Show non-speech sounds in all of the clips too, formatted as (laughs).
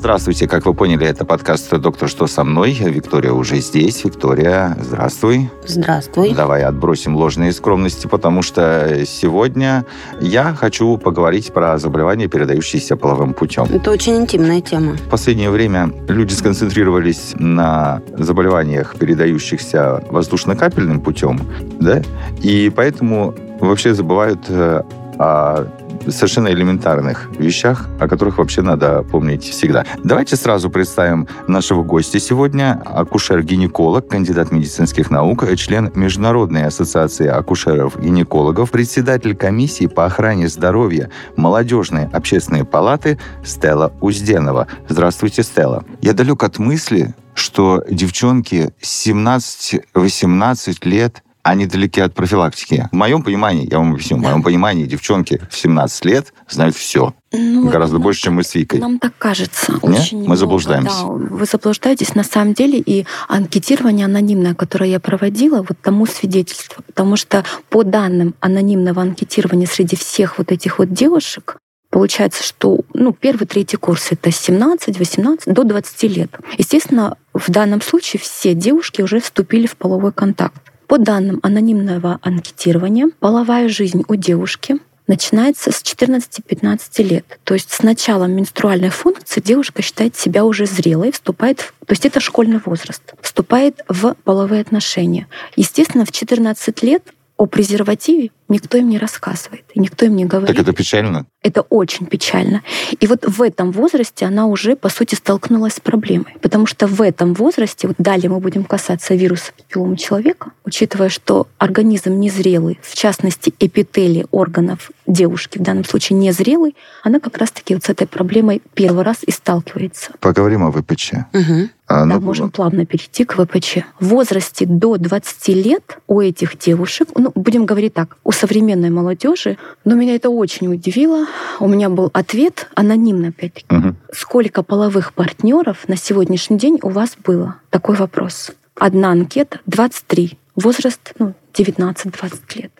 Здравствуйте, как вы поняли, это подкаст «Доктор, что со мной?». Виктория уже здесь. Виктория, здравствуй. Здравствуй. Давай отбросим ложные скромности, потому что сегодня я хочу поговорить про заболевания, передающиеся половым путем. Это очень интимная тема. В последнее время люди сконцентрировались на заболеваниях, передающихся воздушно-капельным путем, да, и поэтому вообще забывают э, о совершенно элементарных вещах, о которых вообще надо помнить всегда. Давайте сразу представим нашего гостя сегодня. Акушер-гинеколог, кандидат медицинских наук, член Международной ассоциации акушеров-гинекологов, председатель комиссии по охране здоровья молодежной общественной палаты Стелла Узденова. Здравствуйте, Стелла. Я далек от мысли, что девчонки 17-18 лет они далеки от профилактики. В моем понимании, я вам объясню, в моем понимании девчонки в 17 лет знают все. Ну, Гораздо нам больше, так- чем мы с Викой. Нам так кажется. Не? Очень Мы много, заблуждаемся. Да, вы заблуждаетесь на самом деле. И анкетирование анонимное, которое я проводила, вот тому свидетельство. Потому что по данным анонимного анкетирования среди всех вот этих вот девушек, Получается, что ну, первый, третий курс это 17, 18, до 20 лет. Естественно, в данном случае все девушки уже вступили в половой контакт. По данным анонимного анкетирования, половая жизнь у девушки начинается с 14-15 лет. То есть с началом менструальной функции девушка считает себя уже зрелой, вступает в, то есть это школьный возраст, вступает в половые отношения. Естественно, в 14 лет о презервативе никто им не рассказывает, и никто им не говорит. Так это печально. Это очень печально. И вот в этом возрасте она уже, по сути, столкнулась с проблемой. Потому что в этом возрасте, вот далее мы будем касаться вируса папиллома человека, учитывая, что организм незрелый, в частности, эпители органов девушки, в данном случае незрелый, она как раз-таки вот с этой проблемой первый раз и сталкивается. Поговорим о ВПЧ. Мгм. А, Да, ну, можем плавно перейти к ВПЧ. В возрасте до 20 лет у этих девушек, ну, будем говорить так, у современной молодежи, но меня это очень удивило. У меня был ответ, анонимно опять-таки. мгм. Сколько половых партнеров на сегодняшний день у вас было? Такой вопрос. Одна анкета, 23. Возраст ну, 19-20 лет.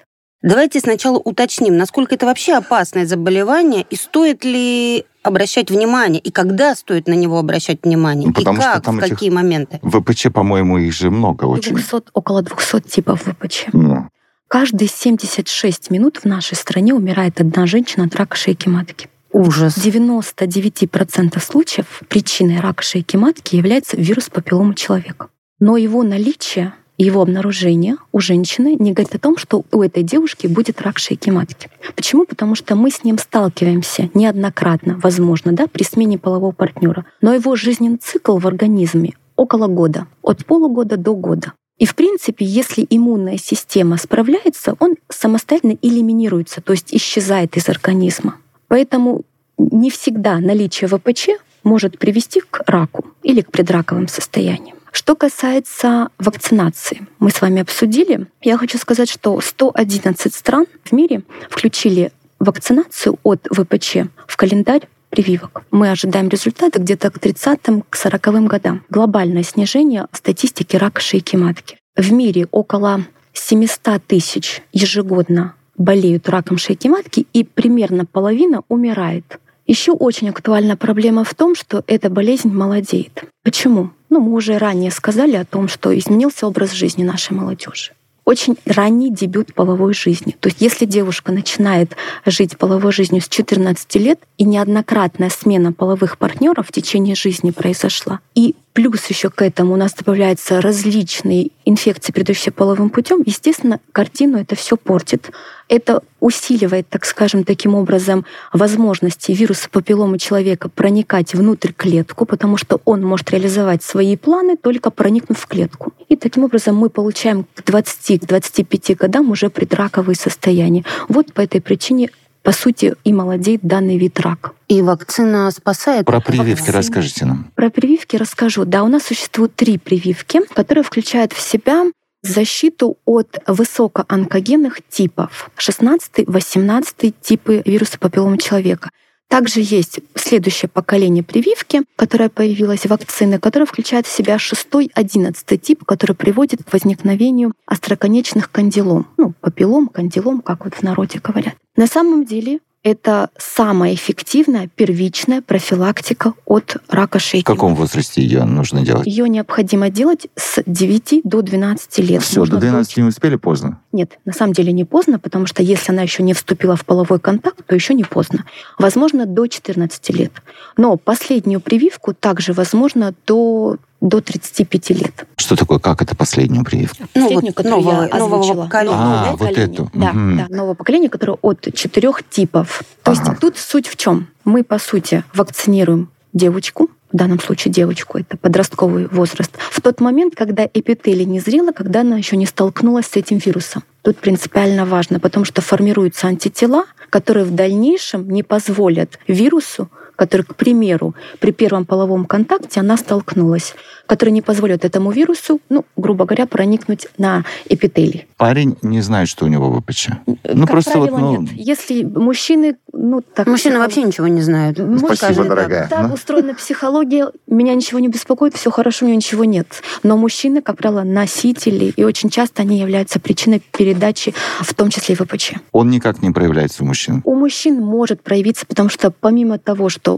Давайте сначала уточним, насколько это вообще опасное заболевание и стоит ли обращать внимание, и когда стоит на него обращать внимание, Ну, потому и что как, там в этих- какие моменты. ВПЧ, по-моему, их же много очень. 200, около 200 типов ВПЧ. Ну, Каждые 76 минут в нашей стране умирает одна женщина от рака шейки матки. Ужас. В 99% случаев причиной рака шейки матки является вирус папиллома человека. Но его наличие его обнаружение у женщины не говорит о том, что у этой девушки будет рак шейки матки. Почему? Потому что мы с ним сталкиваемся неоднократно, возможно, да, при смене полового партнера. Но его жизненный цикл в организме около года, от полугода до года. И в принципе, если иммунная система справляется, он самостоятельно элиминируется, то есть исчезает из организма. Поэтому не всегда наличие ВПЧ может привести к раку или к предраковым состояниям. Что касается вакцинации, мы с вами обсудили. Я хочу сказать, что 111 стран в мире включили вакцинацию от ВПЧ в календарь прививок. Мы ожидаем результаты где-то к 30-м, к 40-м годам. Глобальное снижение статистики рака шейки матки. В мире около 700 тысяч ежегодно болеют раком шейки матки, и примерно половина умирает. Еще очень актуальна проблема в том, что эта болезнь молодеет. Почему? Ну, мы уже ранее сказали о том, что изменился образ жизни нашей молодежи. Очень ранний дебют половой жизни. То есть если девушка начинает жить половой жизнью с 14 лет, и неоднократная смена половых партнеров в течение жизни произошла, и плюс еще к этому у нас добавляются различные инфекции, передающиеся половым путем, естественно, картину это все портит. Это усиливает, так скажем, таким образом возможности вируса папилломы человека проникать внутрь клетку, потому что он может реализовать свои планы, только проникнув в клетку. И таким образом мы получаем к 20-25 годам уже предраковые состояния. Вот по этой причине по сути, и молодеет данный вид рака. И вакцина спасает? Про прививки Вакцина. расскажите нам. Про прививки расскажу. Да, у нас существует три прививки, которые включают в себя защиту от высокоонкогенных типов 16-18 типы вируса папиллома человека. Также есть следующее поколение прививки, которое появилась, вакцины, которая включает в себя шестой, одиннадцатый тип, который приводит к возникновению остроконечных кандилом. Ну, папиллом, кандилом, как вот в народе говорят. На самом деле это самая эффективная первичная профилактика от рака шейки. В каком возрасте ее нужно делать? Ее необходимо делать с 9 до 12 лет. Все, до 12 не успели поздно? Нет, на самом деле не поздно, потому что если она еще не вступила в половой контакт, то еще не поздно. Возможно, до 14 лет. Но последнюю прививку также возможно до до 35 лет. Что такое, как это последнюю прививку? Ну, последнюю, вот которую нового, я нового поколения. А, новое вот поколение. эту. Да, Мгм. да, новое поколение, которое от четырех типов. То Ага. есть тут суть в чем? Мы, по сути, вакцинируем девочку, в данном случае девочку, это подростковый возраст, в тот момент, когда эпителий не зрела, когда она еще не столкнулась с этим вирусом. Тут принципиально важно, потому что формируются антитела, которые в дальнейшем не позволят вирусу, который, к примеру, при первом половом контакте она столкнулась, которые не позволят этому вирусу, ну, грубо говоря, проникнуть на эпителий. Парень не знает, что у него ВПЧ. Ну, как просто правило, вот, ну- нет. Если мужчины, ну, так... Мужчины психо- вообще ничего не знают. Спасибо, скажем так. дорогая. Так Ну. устроена психология, меня ничего не беспокоит, все хорошо, у меня ничего нет. Но мужчины, как правило, носители, и очень часто они являются причиной передачи, в том числе и ВПЧ. Он никак не проявляется у мужчин. У мужчин может проявиться, потому что помимо того, что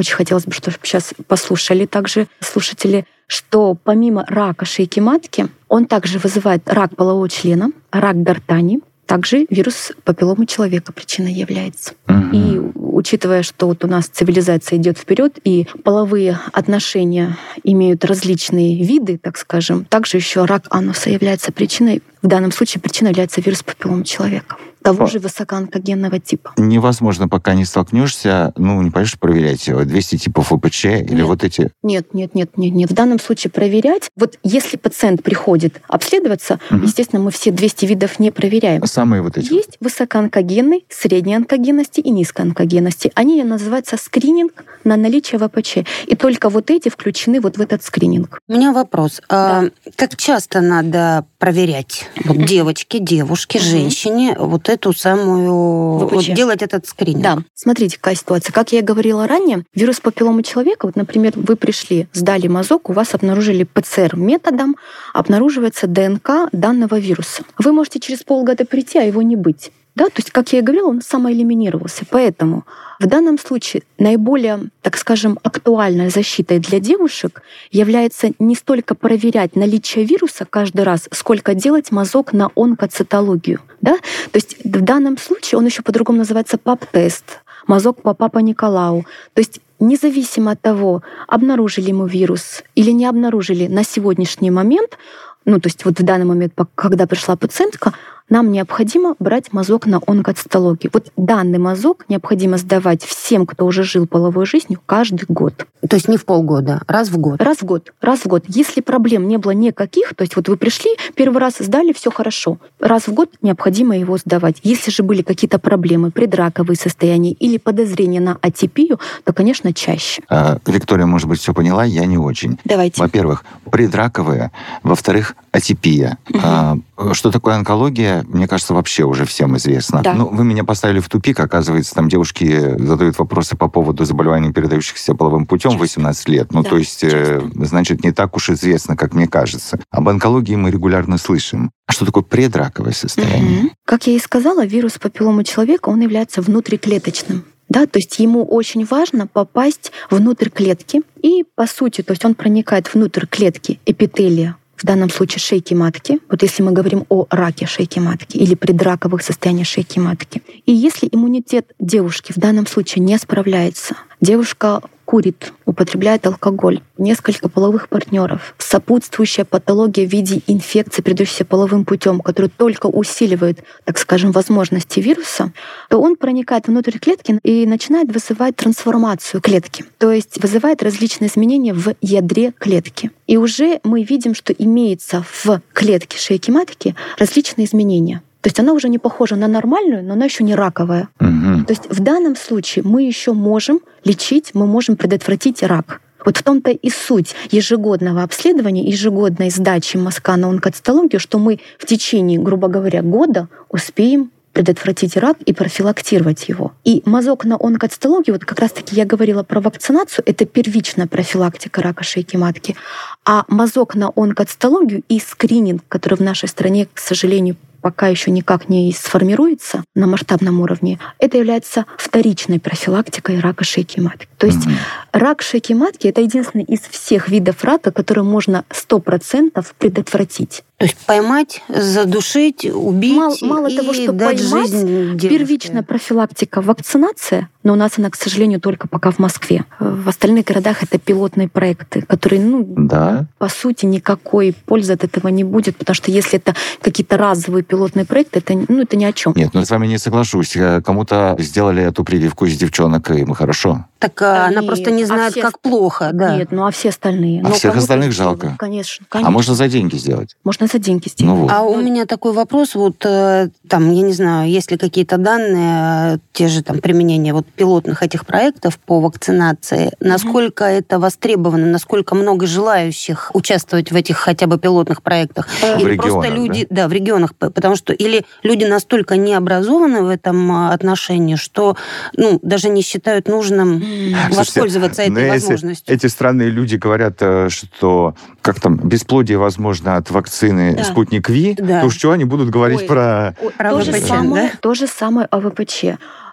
очень хотелось бы, чтобы сейчас послушали также слушатели, что помимо рака шейки матки, он также вызывает рак полового члена, рак гортани, также вирус папилломы человека причиной является. Мгм. И учитывая, что вот у нас цивилизация идет вперед, и половые отношения имеют различные виды, так скажем, также еще рак ануса является причиной, в данном случае причиной является вирус папиллома человека, того же высокоонкогенного типа. Невозможно, пока не столкнешься, ну, не пойдешь проверять э, 200 типов ВПЧ или Нет. вот эти. Нет, нет, нет, нет, нет. В данном случае проверять. Вот если пациент приходит обследоваться, Мгм. естественно, мы все 200 видов не проверяем. Самые вот эти. Есть высокоонкогенный, средней онкогенности и низкоонкогенности. Они называются скрининг на наличие ВПЧ. И только вот эти включены вот в этот скрининг. У меня вопрос. А как часто надо проверять вот девочке, девушке, Мгм. женщине вот эту самую... ВПЧ. Вот делать этот скрининг? Да, смотрите, какая ситуация. Как я и говорила ранее, вирус папилломы человека, вот, например, вы пришли, сдали мазок, у вас обнаружили ПЦР-методом, обнаруживается ДНК данного вируса. Вы можете через полгода прийти, а его не быть. Да, то есть, как я и говорила, он самоэлиминировался. Поэтому в данном случае наиболее, так скажем, актуальной защитой для девушек является не столько проверять наличие вируса каждый раз, сколько делать мазок на онкоцитологию. Да? То есть в данном случае он еще по-другому называется ПАП-тест, мазок по Папа Николау. То есть независимо от того, обнаружили мы вирус или не обнаружили на сегодняшний момент, ну, то есть вот в данный момент, когда пришла пациентка, нам необходимо брать мазок на онкоцитологию. Вот данный мазок необходимо сдавать всем, кто уже жил половой жизнью, каждый год. То есть не в полгода, раз в год. Раз в год. Раз в год. Если проблем не было никаких, то есть вот вы пришли, первый раз сдали, все хорошо. Раз в год необходимо его сдавать. Если же были какие-то проблемы, предраковые состояния или подозрения на атипию, то, конечно, чаще. А, Виктория, может быть, все поняла, я не очень. Давайте. Во-первых, предраковые. Во-вторых, атипия. А, Что такое онкология, мне кажется, вообще уже всем известно. Да. Ну, вы меня поставили в тупик. Оказывается, там девушки задают вопросы по поводу заболеваний, передающихся половым путем в 18 лет. Ну, Да, то есть, э, значит, не так уж известно, как мне кажется. Об онкологии мы регулярно слышим. А что такое предраковое состояние? Мгм. Как я и сказала, вирус папилломы человека, он является внутриклеточным. Да, то есть ему очень важно попасть внутрь клетки. И по сути, то есть он проникает внутрь клетки эпителия, в данном случае шейки матки, вот если мы говорим о раке шейки матки или предраковых состояниях шейки матки. И если иммунитет девушки в данном случае не справляется, девушка курит, употребляет алкоголь, несколько половых партнеров, сопутствующая патология в виде инфекции, передающейся половым путем, которая только усиливает, так скажем, возможности вируса, то он проникает внутрь клетки и начинает вызывать трансформацию клетки, то есть вызывает различные изменения в ядре клетки. И уже мы видим, что имеется в клетке шейки матки различные изменения. То есть она уже не похожа на нормальную, но она еще не раковая. Мгм. То есть в данном случае мы еще можем лечить, мы можем предотвратить рак. Вот в том-то и суть ежегодного обследования, ежегодной сдачи мазка на онкоцитологию, что мы в течение, грубо говоря, года успеем предотвратить рак и профилактировать его. И мазок на онкоцитологию, вот как раз-таки я говорила про вакцинацию, это первичная профилактика рака шейки матки. А мазок на онкоцитологию и скрининг, который в нашей стране, к сожалению, пока еще никак не сформируется на масштабном уровне, это является вторичной профилактикой рака шейки матки. То есть mm-hmm. рак шейки матки это единственный из всех видов рака, который можно 100% предотвратить. То есть поймать, задушить, убить. Мало, мало и того, что дать поймать, жизнь первичная профилактика, вакцинация, но у нас она, к сожалению, только пока в Москве. В остальных городах это пилотные проекты, которые, ну, Да. по сути, никакой пользы от этого не будет, потому что если это какие-то разовые пилотные проекты, это, ну, это ни о чем. Нет, ну с вами не соглашусь. Э, Кому-то сделали эту прививку из девчонок, и ему хорошо. Так а, она Они- просто не а знает, все- как плохо, да. Нет, ну а все остальные? А Ну, всех остальных жалко. Конечно, А конечно. можно за деньги сделать? Можно за деньги сделать. Ну вот. А у меня такой вопрос, вот э, там, я не знаю, есть ли какие-то данные, те же там применения вот пилотных этих проектов по вакцинации, насколько это востребовано, насколько много желающих участвовать в этих хотя бы пилотных проектах? Э, В Или регионах, просто люди, да? в регионах, потому что или люди настолько не образованы в этом а, отношении, что ну даже не считают нужным. Слушайте, воспользоваться ну, этой если возможностью. Эти странные люди говорят, э, что как там бесплодие возможно от вакцины Да. Спутник Ви, Да. то уж что они будут говорить Ой. про... Про то, же ВПЧ, самое, да? то же самое о ВПЧ.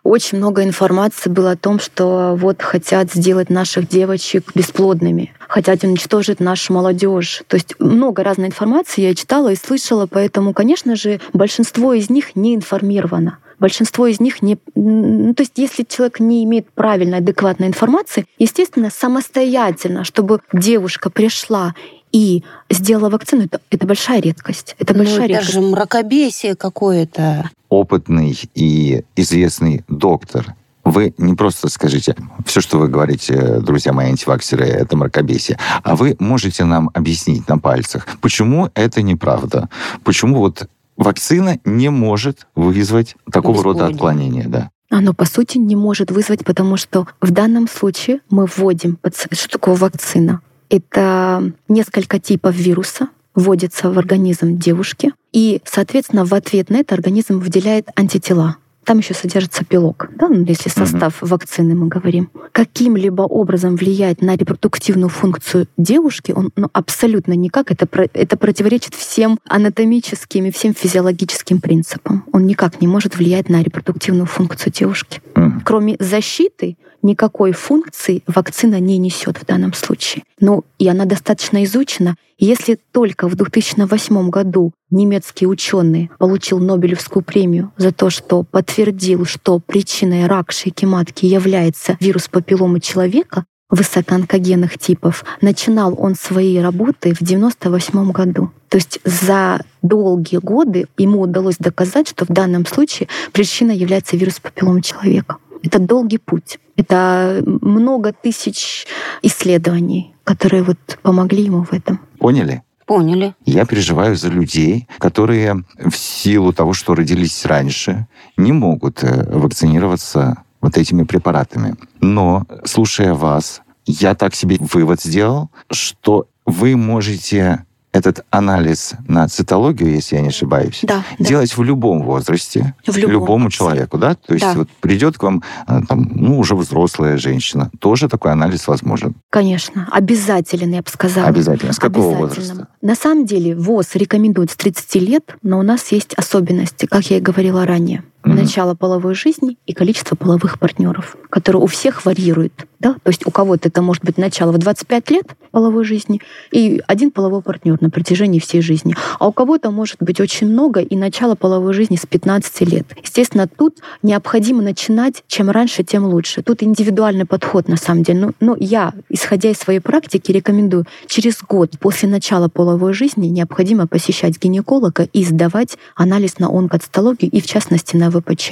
Очень много информации было о том, что вот хотят сделать наших девочек бесплодными, хотят уничтожить нашу молодежь. То есть много разной информации я читала и слышала, поэтому, конечно же, большинство из них не информировано. Большинство из них не... Ну, то есть если человек не имеет правильной, адекватной информации, естественно, самостоятельно, чтобы девушка пришла и сделала вакцину, это, это большая редкость. Это Ну, большая это редкость. же мракобесие какое-то. опытный и известный доктор. Вы не просто скажите, все, что вы говорите, друзья мои антиваксеры, это мракобесие, а вы можете нам объяснить на пальцах, почему это неправда, почему вот вакцина не может вызвать такого рода отклонения, да. Оно, по сути, не может вызвать, потому что в данном случае мы вводим... Что такое вакцина? Это несколько типов вируса вводится в организм девушки, и, соответственно, в ответ на это организм выделяет антитела. Там еще содержится белок, да, ну, если состав вакцины мы говорим. Каким-либо образом влияет на репродуктивную функцию девушки, он ну, абсолютно никак. Это, это противоречит всем анатомическим и всем физиологическим принципам. Он никак не может влиять на репродуктивную функцию девушки. Мгм. Кроме защиты, никакой функции вакцина не несет в данном случае. Ну, и она достаточно изучена. Если только в 2008 году немецкий ученый получил Нобелевскую премию за то, что подтвердил, что причиной рак шейки матки является вирус папилломы человека, высокоонкогенных типов. Начинал он свои работы в 98 году. То есть за долгие годы ему удалось доказать, что в данном случае причиной является вирус папилломы человека. Это долгий путь. Это много тысяч исследований, которые вот помогли ему в этом. Поняли? Поняли. Я переживаю за людей, которые в силу того, что родились раньше, не могут э, вакцинироваться вот этими препаратами. Но, слушая вас, я так себе вывод сделал, что вы можете этот анализ на цитологию, если я не ошибаюсь, Да, делать в любом возрасте, В любом, любому человеку, да? То есть Да. вот придет к вам э, там, ну, уже взрослая женщина, тоже такой анализ возможен. Конечно, обязателен, я бы сказала. Обязательно. С какого возраста? На самом деле ВОЗ рекомендует с 30 лет, но у нас есть особенности, как я и говорила ранее. Мгм. Начало половой жизни и количество половых партнеров, которые у всех варьируют. Да? То есть у кого-то это может быть начало в 25 лет половой жизни и один половой партнер на протяжении всей жизни. А у кого-то может быть очень много и начало половой жизни с 15 лет. Естественно, тут необходимо начинать чем раньше, тем лучше. Тут индивидуальный подход на самом деле. Но, но я, исходя из своей практики, рекомендую через год после начала половой жизни необходимо посещать гинеколога и сдавать анализ на онкоцитологию и, в частности, на ВПЧ.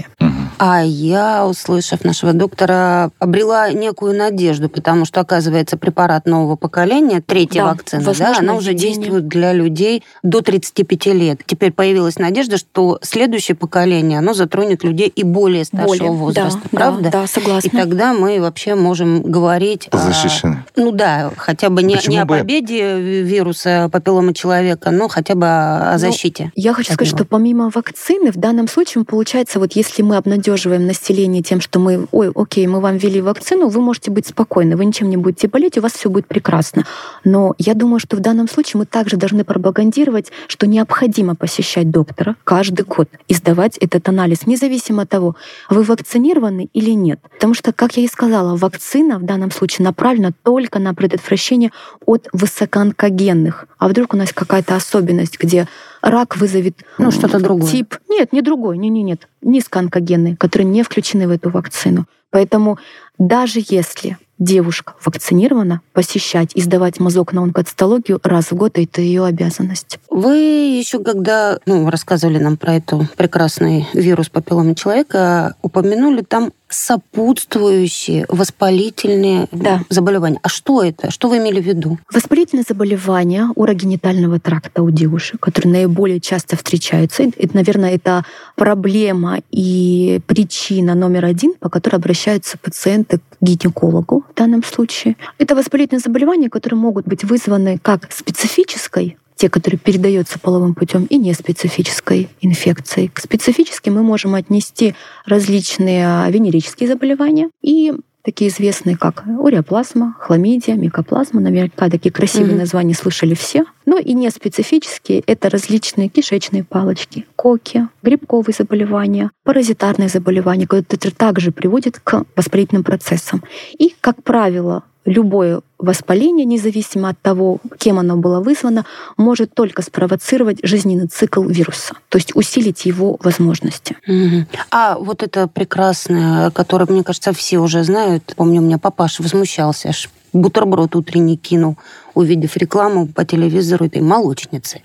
А я, услышав нашего доктора, обрела некую надежду, потому что, оказывается, препарат нового поколения, третья Да, вакцина, да, возможно, она уже введение. действует для людей до 35 лет. Теперь появилась надежда, что следующее поколение, оно затронет людей и более старшего Более. возраста, да, правда? Да, да, согласна. И тогда мы вообще можем говорить о- Защищены. ну да, хотя бы не, Почему не о победе вируса папилломы человека, но хотя бы о о Ну, защите. Я хочу сказать, него. что помимо вакцины, в данном случае мы, получается, получается, вот если мы обнадеживаем население тем, что мы, ой, окей, мы вам ввели вакцину, вы можете быть спокойны, вы ничем не будете болеть, у вас все будет прекрасно. Но я думаю, что в данном случае мы также должны пропагандировать, что необходимо посещать доктора каждый год и сдавать этот анализ, независимо от того, вы вакцинированы или нет. Потому что, как я и сказала, вакцина в данном случае направлена только на предотвращение от высокоонкогенных. А вдруг у нас какая-то особенность, где рак вызовет Ну, что-то другое. тип. Нет, не другой, не, не, нет. Низкоонкогенные, которые не включены в эту вакцину. Поэтому даже если девушка вакцинирована, посещать и сдавать мазок на онкоцитологию раз в год это ее обязанность. Вы еще когда ну, рассказывали нам про эту прекрасный вирус папиллома человека, упомянули там сопутствующие воспалительные Да. заболевания. А что это? Что вы имели в виду? Воспалительные заболевания урогенитального тракта у девушек, которые наиболее часто встречаются, это, наверное, это проблема и причина номер один, по которой обращаются пациенты к гинекологу в данном случае. Это воспалительные заболевания, которые могут быть вызваны как специфической те, которые передаются половым путем, и неспецифической инфекцией. К специфическим мы можем отнести различные венерические заболевания и такие известные, как уреоплазма, хламидия, микоплазма. Наверняка такие красивые Мгм. названия слышали все. Но и неспецифические — это различные кишечные палочки, коки, грибковые заболевания, паразитарные заболевания, которые также приводят к воспалительным процессам. И, как правило, любое воспаление, независимо от того, кем оно было вызвано, может только спровоцировать жизненный цикл вируса, то есть усилить его возможности. Мгм. А вот это прекрасное, которое, мне кажется, все уже знают. Помню, у меня папаша возмущался, аж бутерброд утренний кинул, увидев рекламу по телевизору этой молочницы.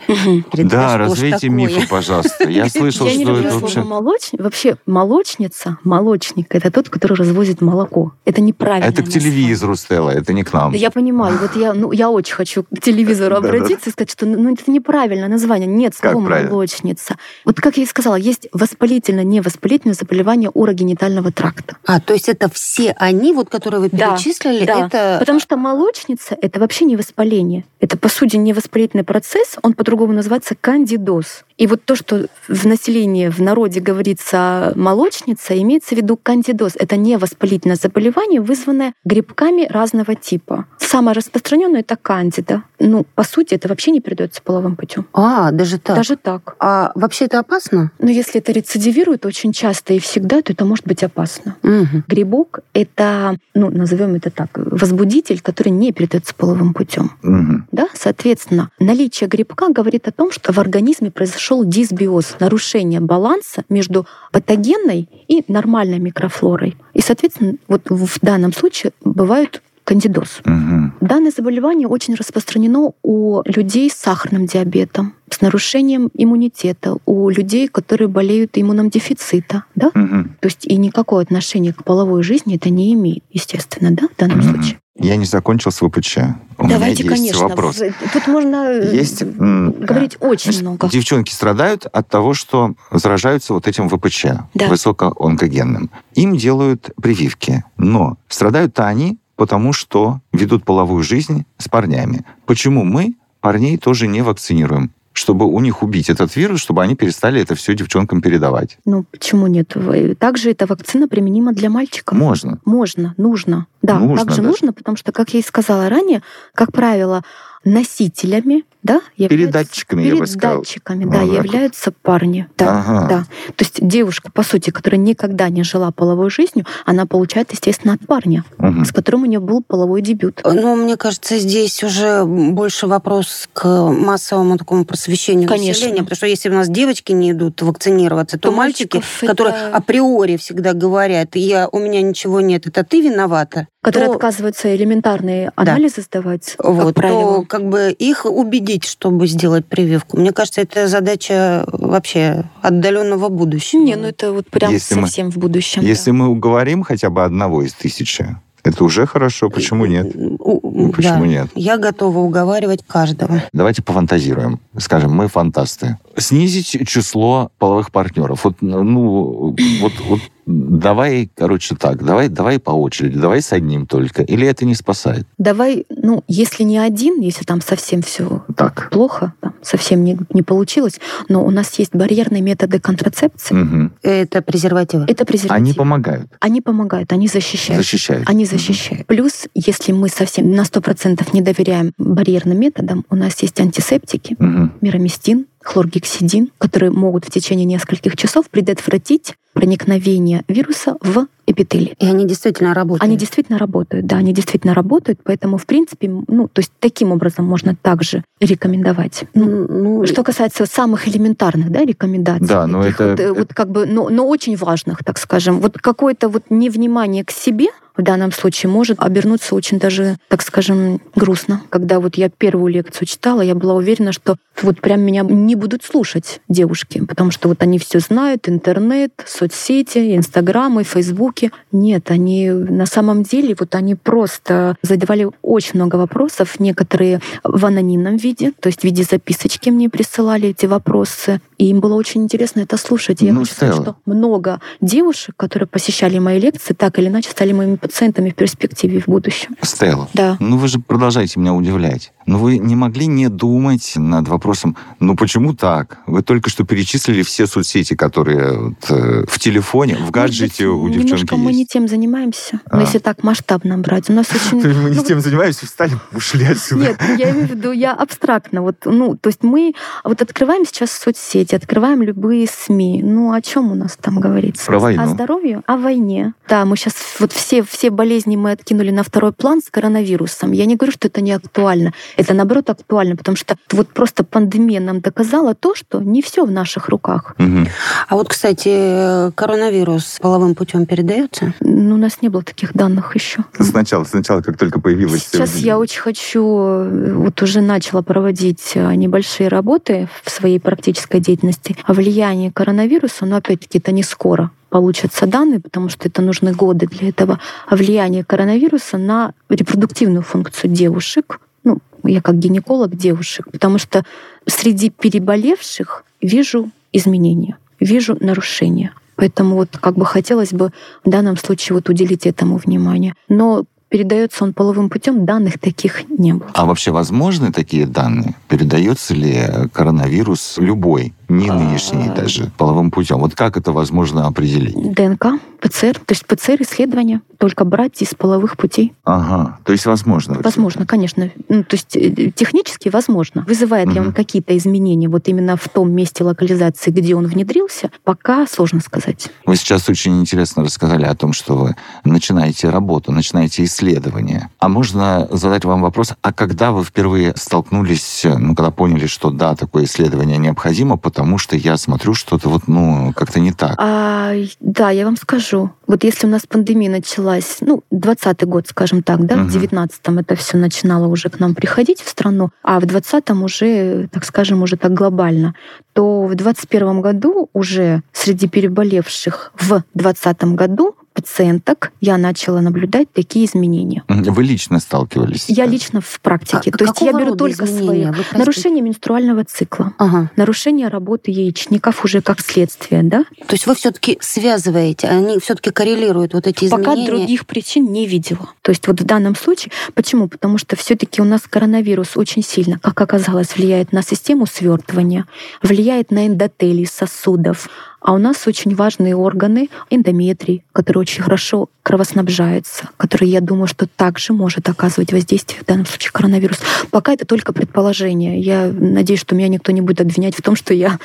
Да, развейте мифы, пожалуйста. Я (laughs) слышал, Я не что люблю это слово вообще... молоч... Вообще, молочница, молочник — это тот, который развозит молоко. Это неправильно. Это к телевизору, Стелла, это не к нам. Я понимаю, вот я, ну, я очень хочу к телевизору (laughs) обратиться и сказать, что ну, это неправильное название. Нет правильно? молочница. Вот как я и сказала, есть воспалительно-невоспалительное заболевание урогенитального тракта. А, то есть это все они, вот которые вы перечислили, да. это... Потому что молочница — это вообще не воспаление. Это, по сути, не воспалительный процесс, он по-другому называется кандидоз. И вот то, что в населении, в народе говорится молочница, имеется в виду кандидоз. Это не воспалительное заболевание, вызванное грибками разного типа. Самое распространенное это кандида. Ну, по сути, это вообще не передается половым путем. А, даже так. Даже так. А вообще это опасно? Но если это рецидивирует очень часто и всегда, то это может быть опасно. Мгм. Грибок — это, ну, назовем это так, возбудитель, который не передается половым путем. Мгм. Да? Соответственно, наличие грибка говорит о том, что в организме произошел дисбиоз, нарушение баланса между патогенной и нормальной микрофлорой. И, соответственно, вот в данном случае бывают кандидоз. Мгм. Данное заболевание очень распространено у людей с сахарным диабетом, с нарушением иммунитета, у людей, которые болеют иммуном дефицита. Да? Мгм. То есть и никакое отношение к половой жизни это не имеет, естественно, да, в данном Мгм. случае. Я не закончил с ВПЧ. У Давайте, меня есть конечно. вопрос. Тут можно э, Есть, говорить очень Знаешь, много. Девчонки страдают от того, что заражаются вот этим ВПЧ, Да. высокоонкогенным. Им делают прививки. Но страдают-то они, потому что ведут половую жизнь с парнями. Почему мы парней тоже не вакцинируем? Чтобы у них убить этот вирус, чтобы они перестали это все девчонкам передавать. Ну, почему нет? Также эта вакцина применима для мальчиков. Можно. Можно, нужно. Да, Нужно также даже. нужно, потому что, как я и сказала ранее, как правило, носителями, да, являются- Передатчиками, я бы сказал. передатчиками, Вот да, вот. являются парни. Да, Ага. да. То есть девушка, по сути, которая никогда не жила половой жизнью, она получает, естественно, от парня, Мгм. с которым у нее был половой дебют. Ну, мне кажется, здесь уже больше вопрос к массовому такому просвещению Конечно. населения, потому что если у нас девочки не идут вакцинироваться, то, То мальчики, мальчиков которые это- априори всегда говорят, я, у меня ничего нет, это ты виновата, Которые то- отказываются элементарные анализы сдавать, как вот, правило. то как бы их убедить, чтобы сделать прививку. Мне кажется, это задача вообще отдаленного будущего. Не, ну это вот прям Если мы- совсем в будущем. Если да. мы уговорим хотя бы одного из тысячи, это уже хорошо. Почему нет? Почему да. нет? Я готова уговаривать каждого. Давайте пофантазируем. Скажем, мы фантасты, снизить число половых партнеров. Вот, ну, вот, вот давай, короче, так, давай, давай по очереди, давай с одним только. Или это не спасает? Давай, ну, если не один, если там совсем все Так. плохо, там, совсем не, не получилось, но у нас есть барьерные методы контрацепции. Мгм. Это презервативы. Это презервативы. Они помогают, Они помогают, они защищают. защищают. Они защищают. Плюс, если мы совсем на 100% не доверяем барьерным методам, у нас есть антисептики, Мгм. мироместин, хлоргексидин, которые могут в течение нескольких часов предотвратить проникновение вируса в эпителий. И они действительно работают. Они действительно работают, да, они действительно работают, поэтому, в принципе, ну, то есть таким образом можно также рекомендовать. Ну, Ну, что касается самых элементарных да, рекомендаций, Да, но это- вот, э, вот как бы, но, но очень важных, так скажем, вот какое-то вот невнимание к себе в данном случае может обернуться очень даже, так скажем, грустно. Когда вот я первую лекцию читала, я была уверена, что вот прям меня не будут слушать девушки, потому что вот они все знают, интернет, соцсети, инстаграмы, фейсбуки. Нет, они на самом деле, вот они просто задавали очень много вопросов, некоторые в анонимном виде, то есть в виде записочки мне присылали эти вопросы, и им было очень интересно это слушать. Я Ну, хочу сказать, что много девушек, которые посещали мои лекции, так или иначе стали моими пациентами в перспективе в будущем. Стелла, Да. ну вы же продолжаете меня удивлять. Но вы не могли не думать над вопросом, ну почему так? Вы только что перечислили все соцсети, которые вот, э, в телефоне, в гаджете у Может быть, девчонки Немножко мы не есть. тем занимаемся. А. Но если так масштабно брать, у нас (laughs) очень... Мы не ну, тем занимаемся, встали, ушли отсюда. Нет, я имею в виду, я абстрактно. Вот, ну, то есть мы вот открываем сейчас соцсети, открываем любые СМИ. Ну, о чем у нас там говорится? Про войну. О здоровье, о войне. Да, мы сейчас вот все, все болезни мы откинули на второй план с коронавирусом. Я не говорю, что это не актуально. Это, наоборот, актуально, потому что вот просто пандемия нам доказала то, что не все в наших руках. Мгм. А вот, кстати, коронавирус половым путем передается? Ну, у нас не было таких данных еще. Сначала, сначала, как только появилась... Сейчас я очень хочу, э, вот уже начала проводить э, небольшие работы в своей практической деятельности о влиянии коронавируса, но опять-таки это не скоро получатся данные, потому что это нужны годы для этого, о влиянии коронавируса на репродуктивную функцию девушек, ну, я как гинеколог девушек, потому что среди переболевших вижу изменения, вижу нарушения. Поэтому вот как бы хотелось бы в данном случае вот уделить этому внимание. Но передается он половым путем, данных таких не было. А вообще возможны такие данные? Передается ли коронавирус любой, не А. нынешний даже, половым путем? Вот как это возможно определить? ДНК, ПЦР, то есть ПЦР-исследования только брать из половых путей. Ага, то есть возможно. Возможно, конечно. Ну, то есть э, технически возможно. Вызывает ли он какие-то изменения вот именно в том месте локализации, где он внедрился, пока сложно сказать. Вы сейчас очень интересно рассказали о том, что вы начинаете работу, начинаете исследование. А можно задать вам вопрос, а когда вы впервые столкнулись, ну, когда поняли, что да, такое исследование необходимо, потому что я смотрю, что-то вот, ну, как-то не так. А, да, я вам скажу. Вот если у нас пандемия началась, ну, 20 год, скажем так, да, Мгм. в 19-м это все начинало уже к нам приходить в страну, а в 20-м уже, так скажем, уже так глобально, то в 21 году уже среди переболевших в 20 году пациенток я начала наблюдать такие изменения. Вы лично сталкивались? Я лично в практике. А то есть я беру только свои. изменения? Вы простите. Нарушение менструального цикла. Ага. Нарушение работы яичников уже как следствие, да? То есть вы все-таки связываете, они все-таки коррелируют вот эти Пока изменения. других причин не видела. То есть вот в данном случае, почему? Потому что все-таки у нас коронавирус очень сильно, как оказалось, влияет на систему свертывания, влияет на эндотелий сосудов, а у нас очень важные органы эндометрий, которые очень хорошо кровоснабжаются, которые, я думаю, что также может оказывать воздействие в данном случае коронавирус. Пока это только предположение. Я надеюсь, что меня никто не будет обвинять в том, что я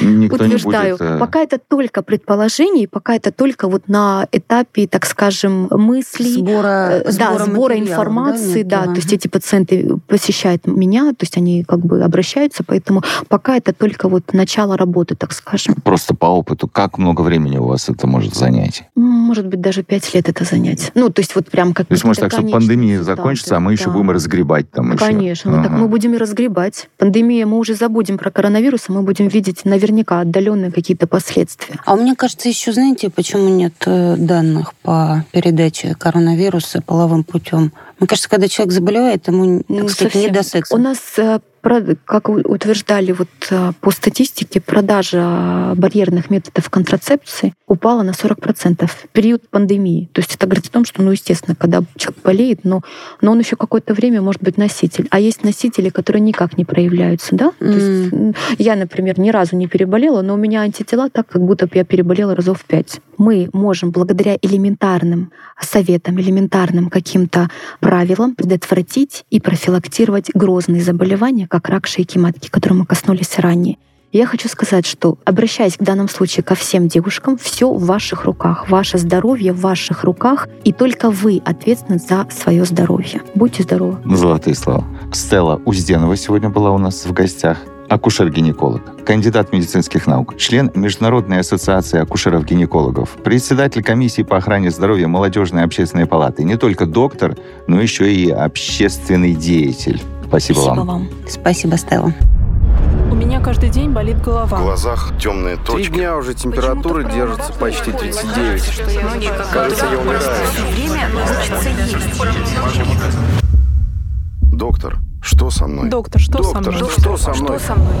Никто не утверждаю. будет... э, Пока это только предположение, и пока это только вот на этапе, так скажем, мыслей, сбора, э, да, сбора сбора информации, да, некого? то есть эти пациенты посещают меня, то есть они как бы обращаются, поэтому пока это только вот начало работы, так скажем. Просто по опыту, как много времени у вас это может занять? Может быть, даже пять лет это занять. Ну, то есть вот прям как То есть, может, так, что пандемия закончится, а мы еще будем разгребать там еще. Конечно, ну так мы будем и разгребать. Пандемия, мы уже забудем про коронавирус, а мы будем видеть наверняка отдаленные какие-то последствия. А меня кажется, еще знаете, почему нет э, данных по передаче коронавируса половым путем? Мне кажется, когда человек заболевает, ему, так Ну, сказать, не совсем. до секса. У нас, э, как утверждали вот э, по статистике, продажа барьерных методов контрацепции упала на 40% в период пандемии. То есть это говорит о том, что, ну, естественно, когда человек болеет, но, но он еще какое-то время может быть носитель. А есть носители, которые никак не проявляются, да? То есть, я, например, ни разу не переболела, но у меня антитела так, как будто бы я переболела разов пять. Мы можем благодаря элементарным советам, элементарным каким-то правилам предотвратить и профилактировать грозные заболевания, как рак шейки матки, которые мы коснулись ранее. Я хочу сказать, что обращаясь в данном случае ко всем девушкам, все в ваших руках, ваше здоровье в ваших руках, и только вы ответственны за свое здоровье. Будьте здоровы. Золотые слова. Стелла Узденова сегодня была у нас в гостях. Акушер-гинеколог, кандидат медицинских наук, член Международной ассоциации акушеров-гинекологов, председатель комиссии по охране здоровья молодежной общественной палаты, не только доктор, но еще и общественный деятель. Спасибо, вам. вам. Спасибо, Стелла. У меня каждый день болит В голова. глазах темные Три точки. дня уже температура держится почти 39. Кажется, я умираю. Доктор, что со мной? Доктор, что со Доктор, мной? что со мной? Что со мной?